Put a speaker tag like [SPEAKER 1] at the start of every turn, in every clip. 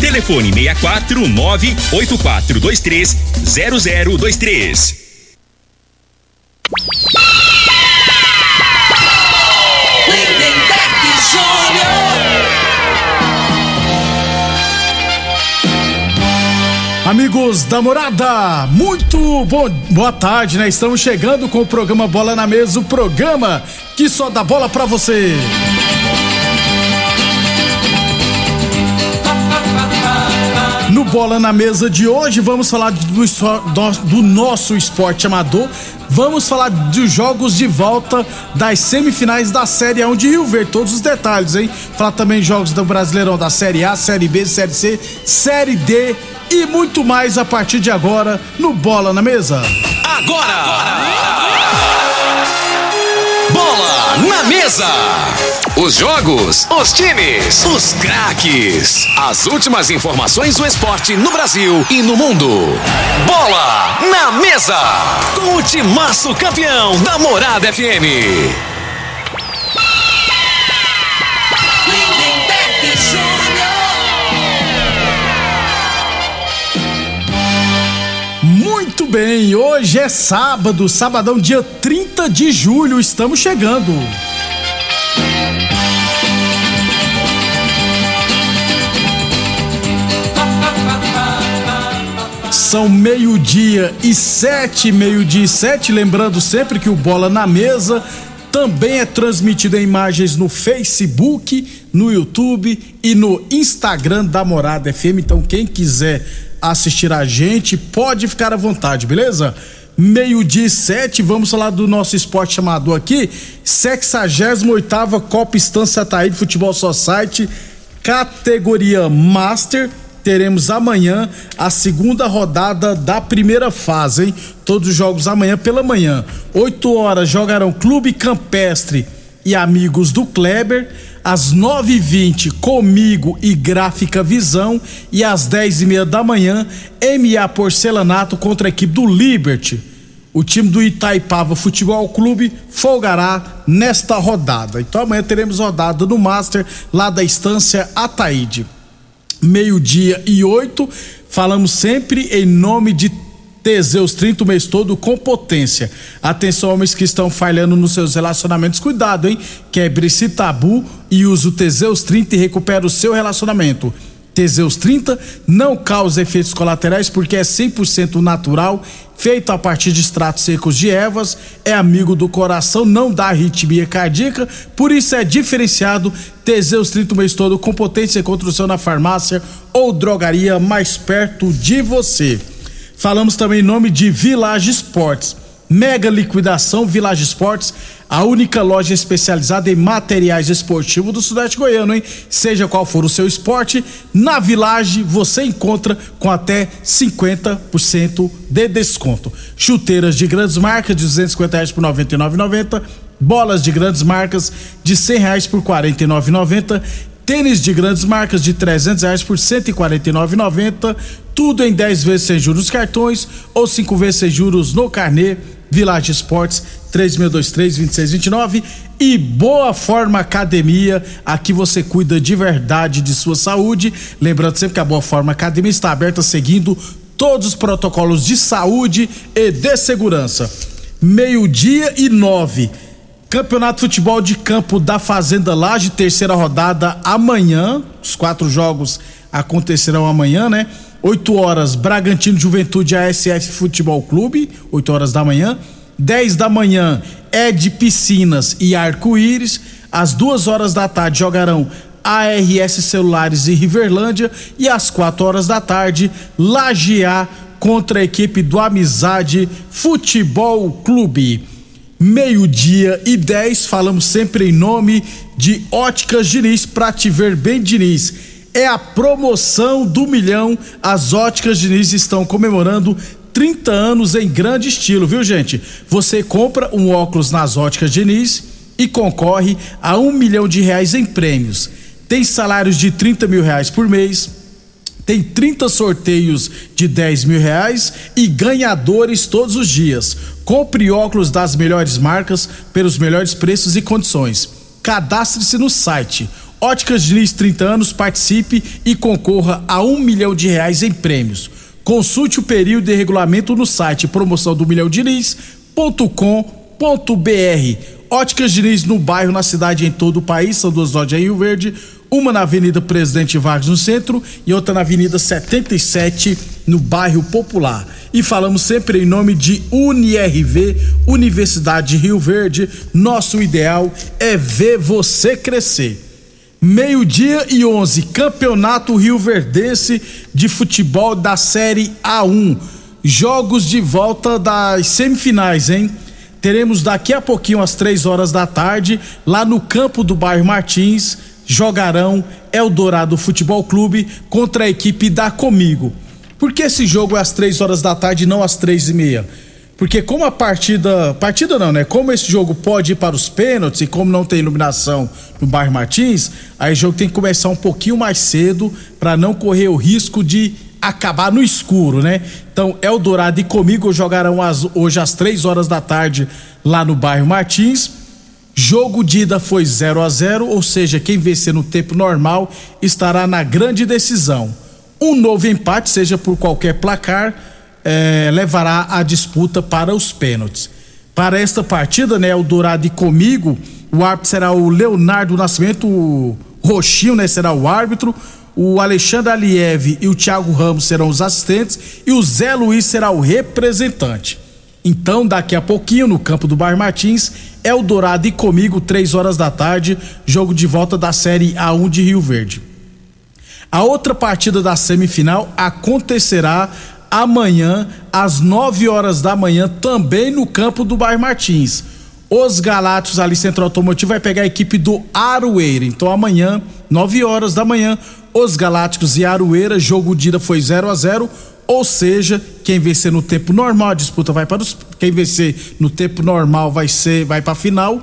[SPEAKER 1] Telefone 64 98423 0023.
[SPEAKER 2] Lindenberg Júnior.
[SPEAKER 3] Amigos da morada, muito bo- boa tarde, né? Estamos chegando com o programa Bola na Mesa, o programa que só dá bola pra você. Bola na Mesa de hoje, vamos falar do, do- nosso esporte amador. Vamos falar dos jogos de volta das semifinais da Série A1 de Rio Verde. Todos os detalhes, hein? Falar também jogos do Brasileirão da Série A, Série B, Série C, Série D e muito mais a partir de agora no Bola na Mesa.
[SPEAKER 4] Bola na mesa. Os jogos, os times, os craques. As últimas informações do esporte no Brasil e no mundo. Bola na mesa. Com o timaço campeão da Morada FM.
[SPEAKER 3] Muito bem, hoje é sábado, sabadão, dia 30 de julho, estamos chegando. São meio-dia e sete, meio-dia e sete. Lembrando sempre que o Bola na Mesa também é transmitido em imagens no Facebook, no YouTube e no Instagram da Morada FM. Então, quem quiser assistir a gente, pode ficar à vontade, beleza? Meio-dia e sete, vamos falar do nosso esporte amador aqui. 68 Copa Estância Ataíde Futebol Society, categoria Master teremos amanhã a segunda rodada da primeira fase, hein? Todos os jogos amanhã pela manhã. 8 horas jogarão Clube Campestre e amigos do Kleber. Às 9h20, comigo e Gráfica Visão. E às 10h30 da manhã, MA Porcelanato contra a equipe do Liberty. O time do Itaipava Futebol Clube folgará nesta rodada. Então amanhã teremos rodada no Master lá da Estância Ataíde meio-dia e oito. Falamos sempre em nome de Teseus 30 o mês todo com potência. Atenção, homens que estão falhando nos seus relacionamentos, cuidado, hein? Quebre esse tabu e use o Teseus 30 e recupera o seu relacionamento. Teseus 30 não causa efeitos colaterais porque é 100% natural, feito a partir de extratos secos de ervas, é amigo do coração, não dá arritmia cardíaca, por isso é diferenciado. Teseus 30 o mês todo com potência contra o seu na farmácia ou drogaria mais perto de você. Falamos também em nome de Village Sports. Mega liquidação Village Sports, a única loja especializada em materiais esportivos do Sudeste Goiano, hein? Seja qual for o seu esporte, na Village você encontra com até 50% de desconto. Chuteiras de grandes marcas de 250 reais por 99,90. Bolas de grandes marcas de 100 reais por 49,90. Tênis de grandes marcas de 300 reais por 149,90. Tudo em 10 vezes sem juros cartões ou 5 vezes sem juros no carnê Village Esportes 3623-2629 e Boa Forma Academia. Aqui você cuida de verdade de sua saúde. Lembrando sempre que a Boa Forma Academia está aberta seguindo todos os protocolos de saúde e de segurança. Meio-dia e nove. Campeonato de Futebol de Campo da Fazenda Laje, terceira rodada amanhã. Os quatro jogos acontecerão amanhã, né? 8 horas, Bragantino Juventude ASF Futebol Clube, 8 horas da manhã. 10 da manhã, Ed Piscinas e Arco-Íris. Às 2 horas da tarde jogarão ARS Celulares e Riverlândia. E às 4 horas da tarde, Lajear contra a equipe do Amizade Futebol Clube. Meio-dia e 10, falamos sempre em nome de Óticas Diniz, pra te ver bem, Diniz. É a promoção do milhão. As Óticas Diniz estão comemorando 30 anos em grande estilo, viu, gente? Você compra um óculos nas Óticas Diniz e concorre a um milhão de reais em prêmios. Tem salários de 30 mil reais por mês tem 30 sorteios de 10 mil reais e ganhadores todos os dias. Compre óculos das melhores marcas pelos melhores preços e condições. Cadastre-se no site. Óticas Diniz 30 anos, participe e concorra a um milhão de reais em prêmios. Consulte o período de regulamento no site promoção do milhão Óticas Diniz no bairro, na cidade e em todo o país, são duas lojas em Rio Verde uma na Avenida Presidente Vargas no centro e outra na Avenida 77 no bairro Popular. E falamos sempre em nome de UniRV, Universidade de Rio Verde. Nosso ideal é ver você crescer. Meio-dia e 11, Campeonato Rio Verdense de Futebol da Série A1. Jogos de volta das semifinais, hein? Teremos daqui a pouquinho, às três horas da tarde, lá no campo do bairro Martins, jogarão Eldorado Futebol Clube contra a equipe da Comigo. Por que esse jogo é às três horas da tarde e não às três e meia? Porque como a partida, partida não, né? Como esse jogo pode ir para os pênaltis e como não tem iluminação no bairro Martins, aí o jogo tem que começar um pouquinho mais cedo para não correr o risco de acabar no escuro, né? Então, Eldorado e Comigo jogarão as, hoje às três horas da tarde lá no bairro Martins Jogo de ida foi 0 a 0 ou seja, quem vencer no tempo normal estará na grande decisão. Um novo empate, seja por qualquer placar, eh, levará a disputa para os pênaltis. Para esta partida, né, o Dourado e comigo, o árbitro será o Leonardo Nascimento, o Roxinho, né, será o árbitro. O Alexandre Aliev e o Thiago Ramos serão os assistentes e o Zé Luiz será o representante. Então, daqui a pouquinho, no campo do Bar Martins, Eldorado e comigo, três horas da tarde, jogo de volta da Série A1 de Rio Verde. A outra partida da semifinal acontecerá amanhã, às 9 horas da manhã, também no campo do Bar Martins. Os Galácticos ali, Centro Automotivo, vai pegar a equipe do Aroeira. Então amanhã, 9 horas da manhã, os Galácticos e Aroeira, jogo de ida foi 0 a 0 ou seja, quem vencer no tempo normal a disputa vai para os quem vencer no tempo normal vai ser vai para a final,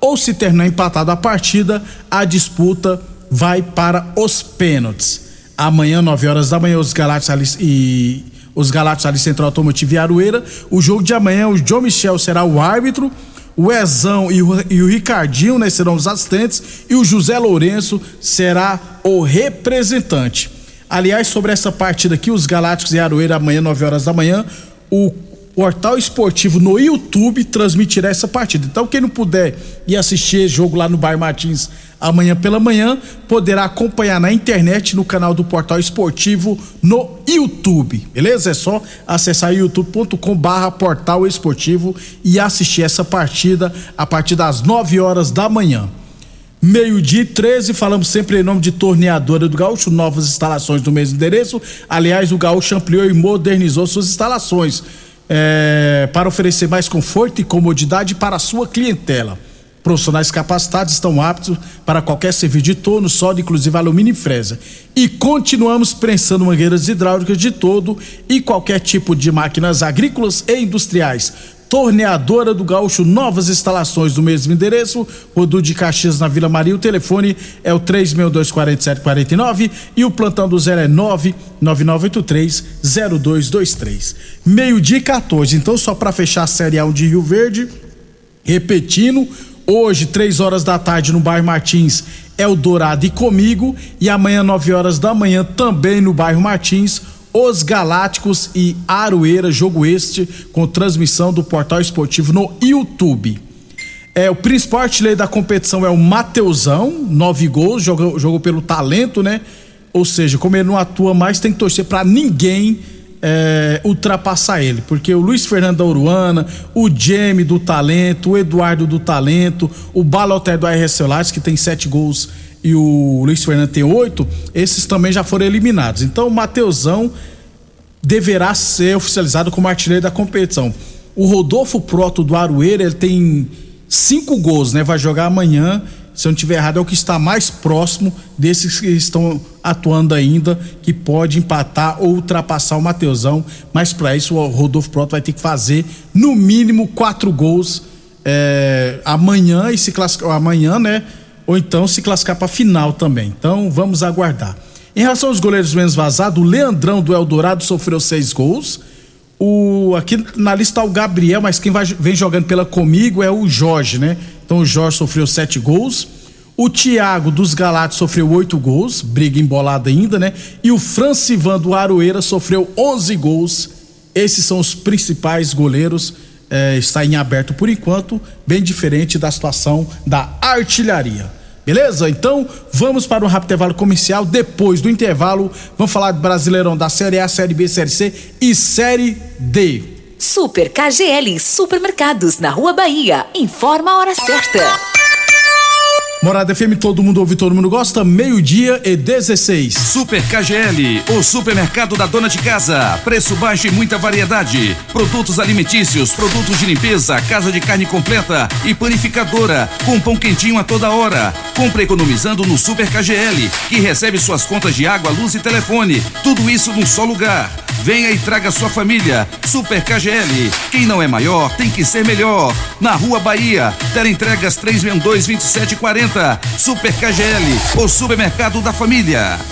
[SPEAKER 3] ou se terminar empatado a partida, a disputa vai para os pênaltis. Amanhã, 9 horas da manhã, os Galácticos e os Galácticos ali Central Automotivo e Aroeira. O jogo de amanhã, o João Michel será o árbitro, o Ezão e o, e o Ricardinho né, serão os assistentes e o José Lourenço será o representante. Aliás, sobre essa partida aqui, os Galácticos e Aroeira, amanhã, 9 horas da manhã, o portal esportivo no YouTube transmitirá essa partida. Então, quem não puder ir assistir jogo lá no Bar Martins amanhã pela manhã, poderá acompanhar na internet no canal do portal esportivo no YouTube. Beleza? É só acessar youtube.com/barra portal esportivo e assistir essa partida a partir das 9 horas da manhã. Meio-dia 13, falamos sempre em nome de Torneadora do Gaúcho, novas instalações do mesmo endereço. Aliás, o Gaúcho ampliou e modernizou suas instalações é, para oferecer mais conforto e comodidade para a sua clientela. Profissionais capacitados estão aptos para qualquer serviço de torno, sólido, inclusive alumínio e fresa. E continuamos prensando mangueiras hidráulicas de todo e qualquer tipo de máquinas agrícolas e industriais Torneadora do Gaúcho, novas instalações do mesmo endereço, Rodu de Caxias na Vila Maria. O telefone é o 3624749 e o plantão do zero é 999830223. Meio-dia e 14. Então, só para fechar a Série A de Rio Verde, repetindo, hoje, 3 horas da tarde, no bairro Martins, é o Dourado e comigo, e amanhã, 9 horas da manhã, também no bairro Martins, os Galácticos e Aroeira, jogo este com transmissão do portal esportivo no YouTube. É, o principal artilheiro da competição é o Mateusão, nove gols, jogou, jogou pelo talento, né? Ou seja, como ele não atua mais, tem que torcer para ninguém é, ultrapassar ele, porque o Luiz Fernando da Uruana, o Jamie do Talento, o Eduardo do Talento, o Baloté do RS Celulares, que tem sete gols e o Luiz Fernando tem oito, esses também já foram eliminados. Então o Mateusão deverá ser oficializado como artilheiro da competição. O Rodolfo Proto do Aroeira, ele tem cinco gols, né? Vai jogar amanhã. Se eu não estiver errado, é o que está mais próximo desses que estão atuando ainda, que pode empatar ou ultrapassar o Mateusão. Mas para isso, o Rodolfo Proto vai ter que fazer no mínimo quatro gols é, amanhã e se classificar amanhã, né? Ou então se classificar para final também. Então vamos aguardar. Em relação aos goleiros menos vazados, o Leandrão do Eldorado sofreu seis gols. O, aqui na lista está o Gabriel, mas quem vai, vem jogando pela comigo é o Jorge, né? Então o Jorge sofreu sete gols. O Thiago dos Galatos sofreu oito gols, briga embolada ainda, né? E o Francivan do Aroeira sofreu onze gols. Esses são os principais goleiros. É, está em aberto por enquanto, bem diferente da situação da artilharia. Beleza? Então, vamos para um rápido intervalo comercial. Depois do intervalo, vamos falar do Brasileirão da Série A, Série B, Série C e Série D.
[SPEAKER 5] Super KGL Supermercados na Rua Bahia. Informa a hora certa.
[SPEAKER 3] Morada FM, todo mundo ouve, todo mundo gosta. Meio-dia e 16.
[SPEAKER 6] Super KGL, o supermercado da dona de casa. Preço baixo e muita variedade. Produtos alimentícios, produtos de limpeza, casa de carne completa e panificadora. Com pão quentinho a toda hora. Compre economizando no Super KGL, que recebe suas contas de água, luz e telefone. Tudo isso num só lugar. Venha e traga sua família. Super KGL. Quem não é maior tem que ser melhor. Na Rua Bahia, entregas 362 2740 Super KGL, o supermercado da família.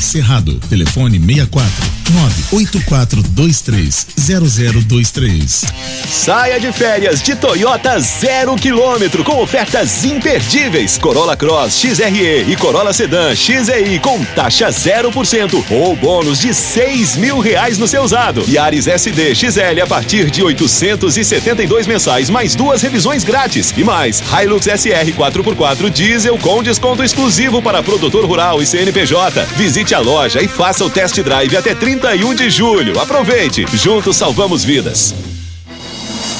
[SPEAKER 7] Cerrado. Telefone 64 98423 0023.
[SPEAKER 8] Saia de férias de Toyota zero quilômetro com ofertas imperdíveis. Corolla Cross XRE e Corolla Sedan XEI com taxa 0% ou bônus de seis mil reais no seu usado. Yaris SD XL a partir de 872 mensais mais duas revisões grátis e mais Hilux SR 4x4 diesel com desconto exclusivo para produtor rural e CNPJ. Visite a loja e faça o test drive até 31 de julho. Aproveite! Juntos salvamos vidas.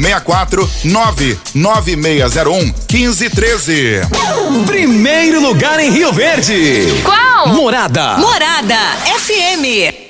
[SPEAKER 9] 64 99601 1513.
[SPEAKER 4] Primeiro lugar em Rio Verde.
[SPEAKER 5] Qual?
[SPEAKER 4] Morada.
[SPEAKER 5] Morada FM.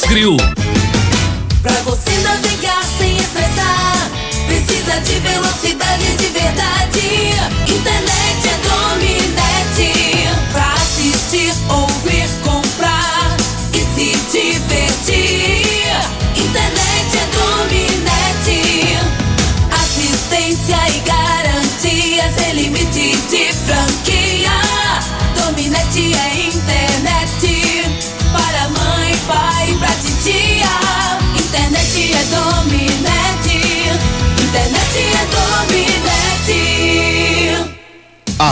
[SPEAKER 10] Grill.
[SPEAKER 11] Pra você navegar sem estressar, precisa de velocidade de verdade. Internet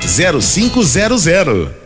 [SPEAKER 12] 0500.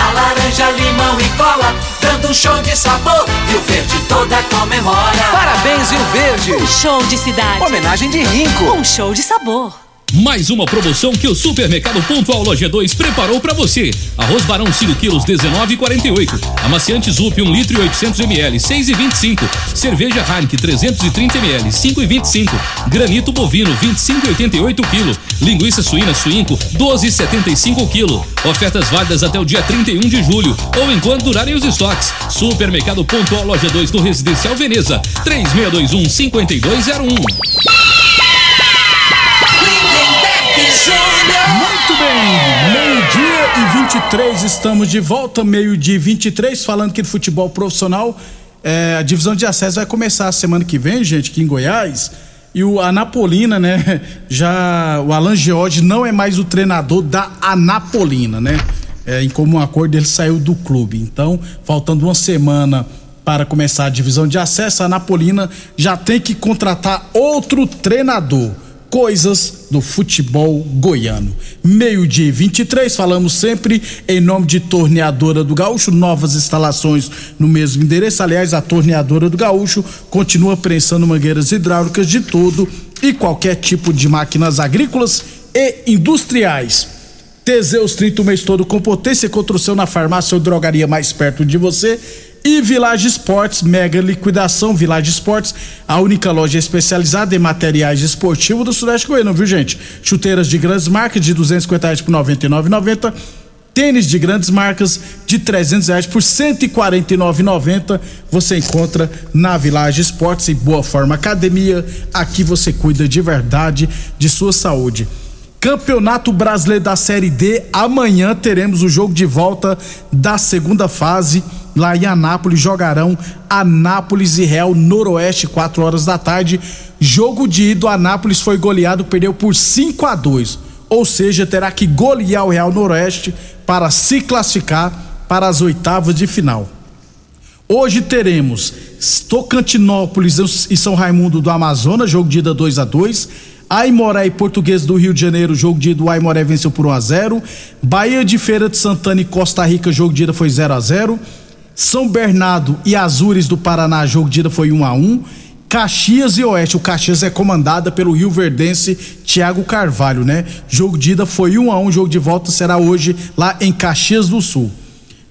[SPEAKER 13] laranja, limão e cola, dando um show de sabor. Rio Verde toda comemora.
[SPEAKER 14] Parabéns, Rio Verde.
[SPEAKER 5] Um show de cidade.
[SPEAKER 14] Homenagem de Rinco.
[SPEAKER 5] Um show de sabor.
[SPEAKER 10] Mais uma promoção que o Supermercado Pontual Loja 2 preparou para você. Arroz Barão 5 quilos 19,48. Amaciante Zup 1 litro e 800 ml 6,25. Cerveja Heineken 330 ml 5,25. Granito bovino 25,88 kg. Linguiça suína Suinco 12,75 kg. Ofertas válidas até o dia 31 de julho ou enquanto durarem os estoques. Supermercado Pontual Loja 2 no Residencial Veneza 3621 5201.
[SPEAKER 3] Muito bem, meio-dia e 23, estamos de volta, meio-dia e 23, falando que de futebol profissional, é, a divisão de acesso vai começar a semana que vem, gente, aqui em Goiás. E o Anapolina, né? Já o Alan George não é mais o treinador da Anapolina, né? É, em comum acordo ele saiu do clube. Então, faltando uma semana para começar a divisão de acesso, a Anapolina já tem que contratar outro treinador coisas do futebol goiano. Meio-dia e 23, falamos sempre em nome de Torneadora do Gaúcho, novas instalações no mesmo endereço. Aliás, a Torneadora do Gaúcho continua prensando mangueiras hidráulicas de todo e qualquer tipo de máquinas agrícolas e industriais. Teseus 30 o mês todo com potência contra o seu na farmácia ou drogaria mais perto de você. E Village Esportes, mega liquidação. Village Esportes, a única loja especializada em materiais esportivos do Sudeste Goiano, viu gente? Chuteiras de grandes marcas de 250 reais por 99,90. Tênis de grandes marcas de 300 reais por 149,90 você encontra na Village Esportes e Boa Forma Academia. Aqui você cuida de verdade de sua saúde. Campeonato Brasileiro da Série D. Amanhã teremos o jogo de volta da segunda fase. Lá em Anápolis jogarão Anápolis e Real Noroeste, 4 horas da tarde. Jogo de ida, Anápolis foi goleado, perdeu por 5 a 2 Ou seja, terá que golear o Real Noroeste para se classificar para as oitavas de final. Hoje teremos Tocantinópolis e São Raimundo do Amazonas, jogo de ida 2 a 2 Aimoré e Português do Rio de Janeiro, jogo de ida, o Aimoré venceu por 1 a 0 Bahia de Feira de Santana e Costa Rica, jogo de ida foi 0 a 0 São Bernardo e Azures do Paraná, jogo de ida foi 1 a 1 Caxias e Oeste, o Caxias é comandada pelo Rio Verdense Thiago Carvalho, né? Jogo de ida foi 1 a 1, jogo de volta será hoje lá em Caxias do Sul.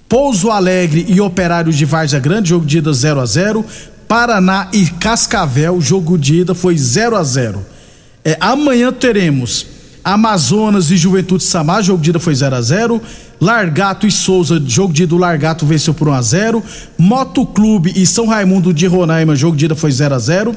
[SPEAKER 3] Pouso Alegre e Operários de Várzea Grande, jogo de ida 0 a 0 Paraná e Cascavel, jogo de ida foi 0 a 0 é, Amanhã teremos Amazonas e Juventude Samar, jogo de ida foi 0 a 0 Largato e Souza, jogo de ida do Largato venceu por 1 a 0 Moto Clube e São Raimundo de Roraima, jogo de ida foi 0 a 0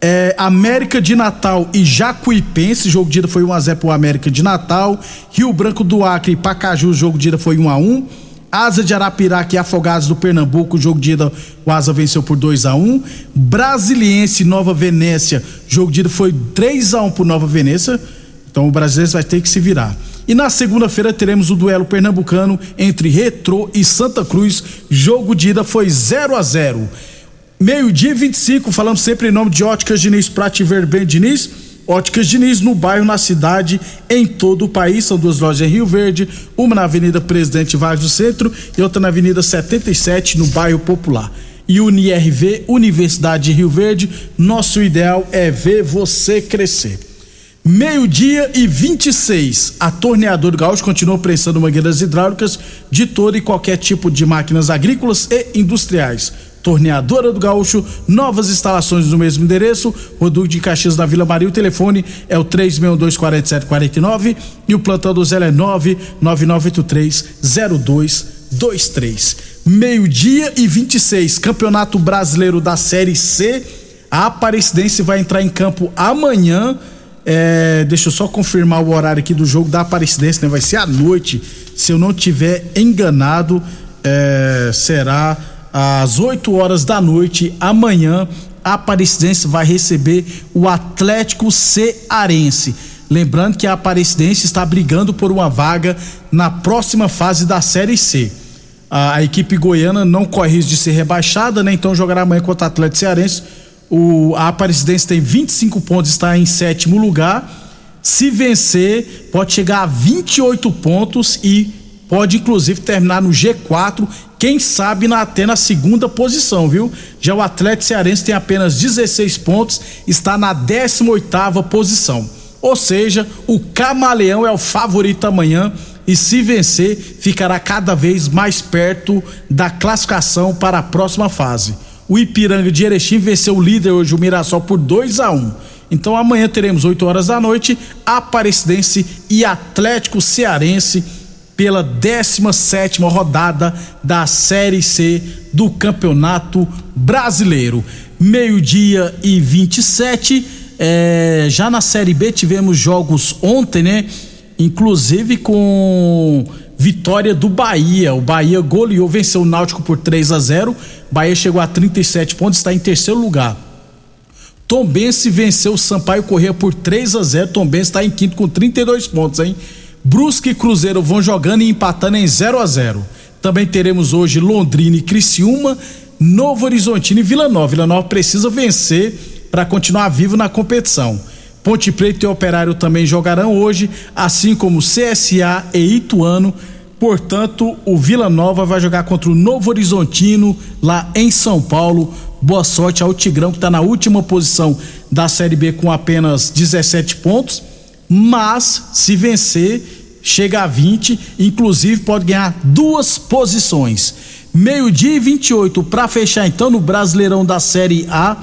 [SPEAKER 3] é, América de Natal e Jacuipense, jogo de ida foi 1 a 0 pro América de Natal. Rio Branco do Acre e Pacaju, jogo de ida foi 1 a 1. Asa de Arapiraca e Afogados do Pernambuco, jogo de ida, o Asa venceu por 2 a 1. Brasiliense Nova Venécia, jogo de ida foi 3 a 1 pro Nova Venécia. Então o brasileiro vai ter que se virar. E na segunda-feira teremos o duelo pernambucano entre Retrô e Santa Cruz. Jogo de ida foi 0 a 0. Meio-dia 25, falando sempre em nome de Óticas Diniz, Prate Ver bem Diniz. Óticas Diniz no bairro, na cidade, em todo o país. São duas lojas em Rio Verde, uma na Avenida Presidente Vargas do Centro e outra na Avenida 77, no bairro Popular. E UniRV, Universidade de Rio Verde, nosso ideal é ver você crescer. Meio-dia e 26. A Torneadora Gaúcho continua prestando mangueiras hidráulicas de todo e qualquer tipo de máquinas agrícolas e industriais. Torneadora do Gaúcho, novas instalações no mesmo endereço, Rodul de Caxias na Vila Maria. O telefone é o 3624749 e o plantão do Zé é 999830223. Meio-dia e 26, Campeonato Brasileiro da Série C. A Aparecidense vai entrar em campo amanhã é, deixa eu só confirmar o horário aqui do jogo da Aparecidense, né? Vai ser à noite. Se eu não tiver enganado, é, será às 8 horas da noite amanhã. A Aparecidense vai receber o Atlético Cearense. Lembrando que a Aparecidense está brigando por uma vaga na próxima fase da Série C. A, a equipe goiana não corre risco de ser rebaixada, né? Então jogará amanhã contra o Atlético Cearense o, a Aparecidense tem 25 pontos, está em sétimo lugar. Se vencer, pode chegar a 28 pontos e pode inclusive terminar no G4, quem sabe na, até na segunda posição, viu? Já o Atlético Cearense tem apenas 16 pontos, está na 18ª posição. Ou seja, o Camaleão é o favorito amanhã e se vencer, ficará cada vez mais perto da classificação para a próxima fase. O Ipiranga de Erechim venceu o líder hoje, o Mirassol, por 2 a 1 um. Então amanhã teremos 8 horas da noite, Aparecidense e Atlético Cearense pela 17 rodada da Série C do Campeonato Brasileiro. Meio-dia e 27. É, já na Série B tivemos jogos ontem, né? Inclusive com vitória do Bahia. O Bahia goleou, venceu o Náutico por 3 a 0. Bahia chegou a 37 pontos, está em terceiro lugar. Tombense venceu o Sampaio Corrêa por 3 a 0. Tombense está em quinto com 32 pontos, hein? Brusque e Cruzeiro vão jogando e empatando em 0 a 0. Também teremos hoje Londrina e Criciúma, Novo Horizontino e Vila Nova. Vila Nova precisa vencer para continuar vivo na competição. Ponte Preta e Operário também jogarão hoje, assim como CSA e Ituano. Portanto, o Vila Nova vai jogar contra o Novo Horizontino lá em São Paulo. Boa sorte ao Tigrão que está na última posição da Série B com apenas 17 pontos, mas se vencer chega a 20, inclusive pode ganhar duas posições. Meio-dia e 28 para fechar então no Brasileirão da Série A,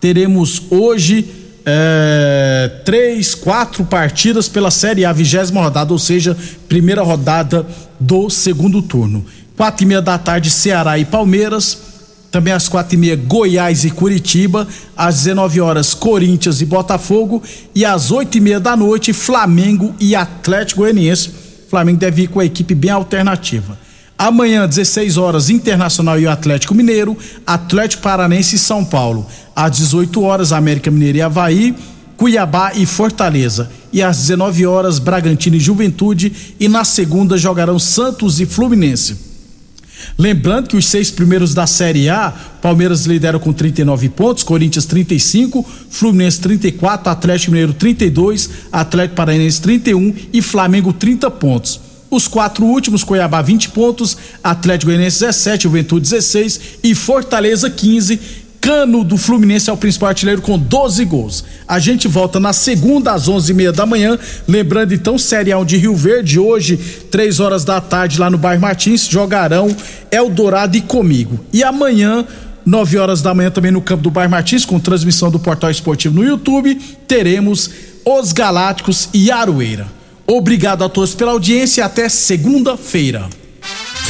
[SPEAKER 3] teremos hoje é, três, quatro partidas pela Série A, vigésima rodada, ou seja, primeira rodada do segundo turno. Quatro e meia da tarde, Ceará e Palmeiras. Também às quatro e meia, Goiás e Curitiba. Às 19 horas, Corinthians e Botafogo. E às oito e meia da noite, Flamengo e Atlético Goianiense. Flamengo deve ir com a equipe bem alternativa. Amanhã, 16 horas, Internacional e Atlético Mineiro, Atlético Paranense e São Paulo. Às 18 horas, América Mineira e Havaí, Cuiabá e Fortaleza. E às 19 horas, Bragantino e Juventude. E na segunda jogarão Santos e Fluminense. Lembrando que os seis primeiros da Série A, Palmeiras lidera com 39 pontos, Corinthians 35, Fluminense 34, Atlético Mineiro 32, Atlético Paranaense 31 e Flamengo 30 pontos. Os quatro últimos, Cuiabá 20 pontos, Atlético Goianiense 17, Juventude 16 e Fortaleza 15. Cano do Fluminense é o principal artilheiro com 12 gols. A gente volta na segunda às 11:30 da manhã. Lembrando então, Série A de Rio Verde, hoje, 3 horas da tarde, lá no bairro Martins, jogarão Eldorado e comigo. E amanhã, 9 horas da manhã, também no campo do bairro Martins, com transmissão do Portal Esportivo no YouTube, teremos os Galácticos e Aroeira. Obrigado a todos pela audiência e até segunda-feira.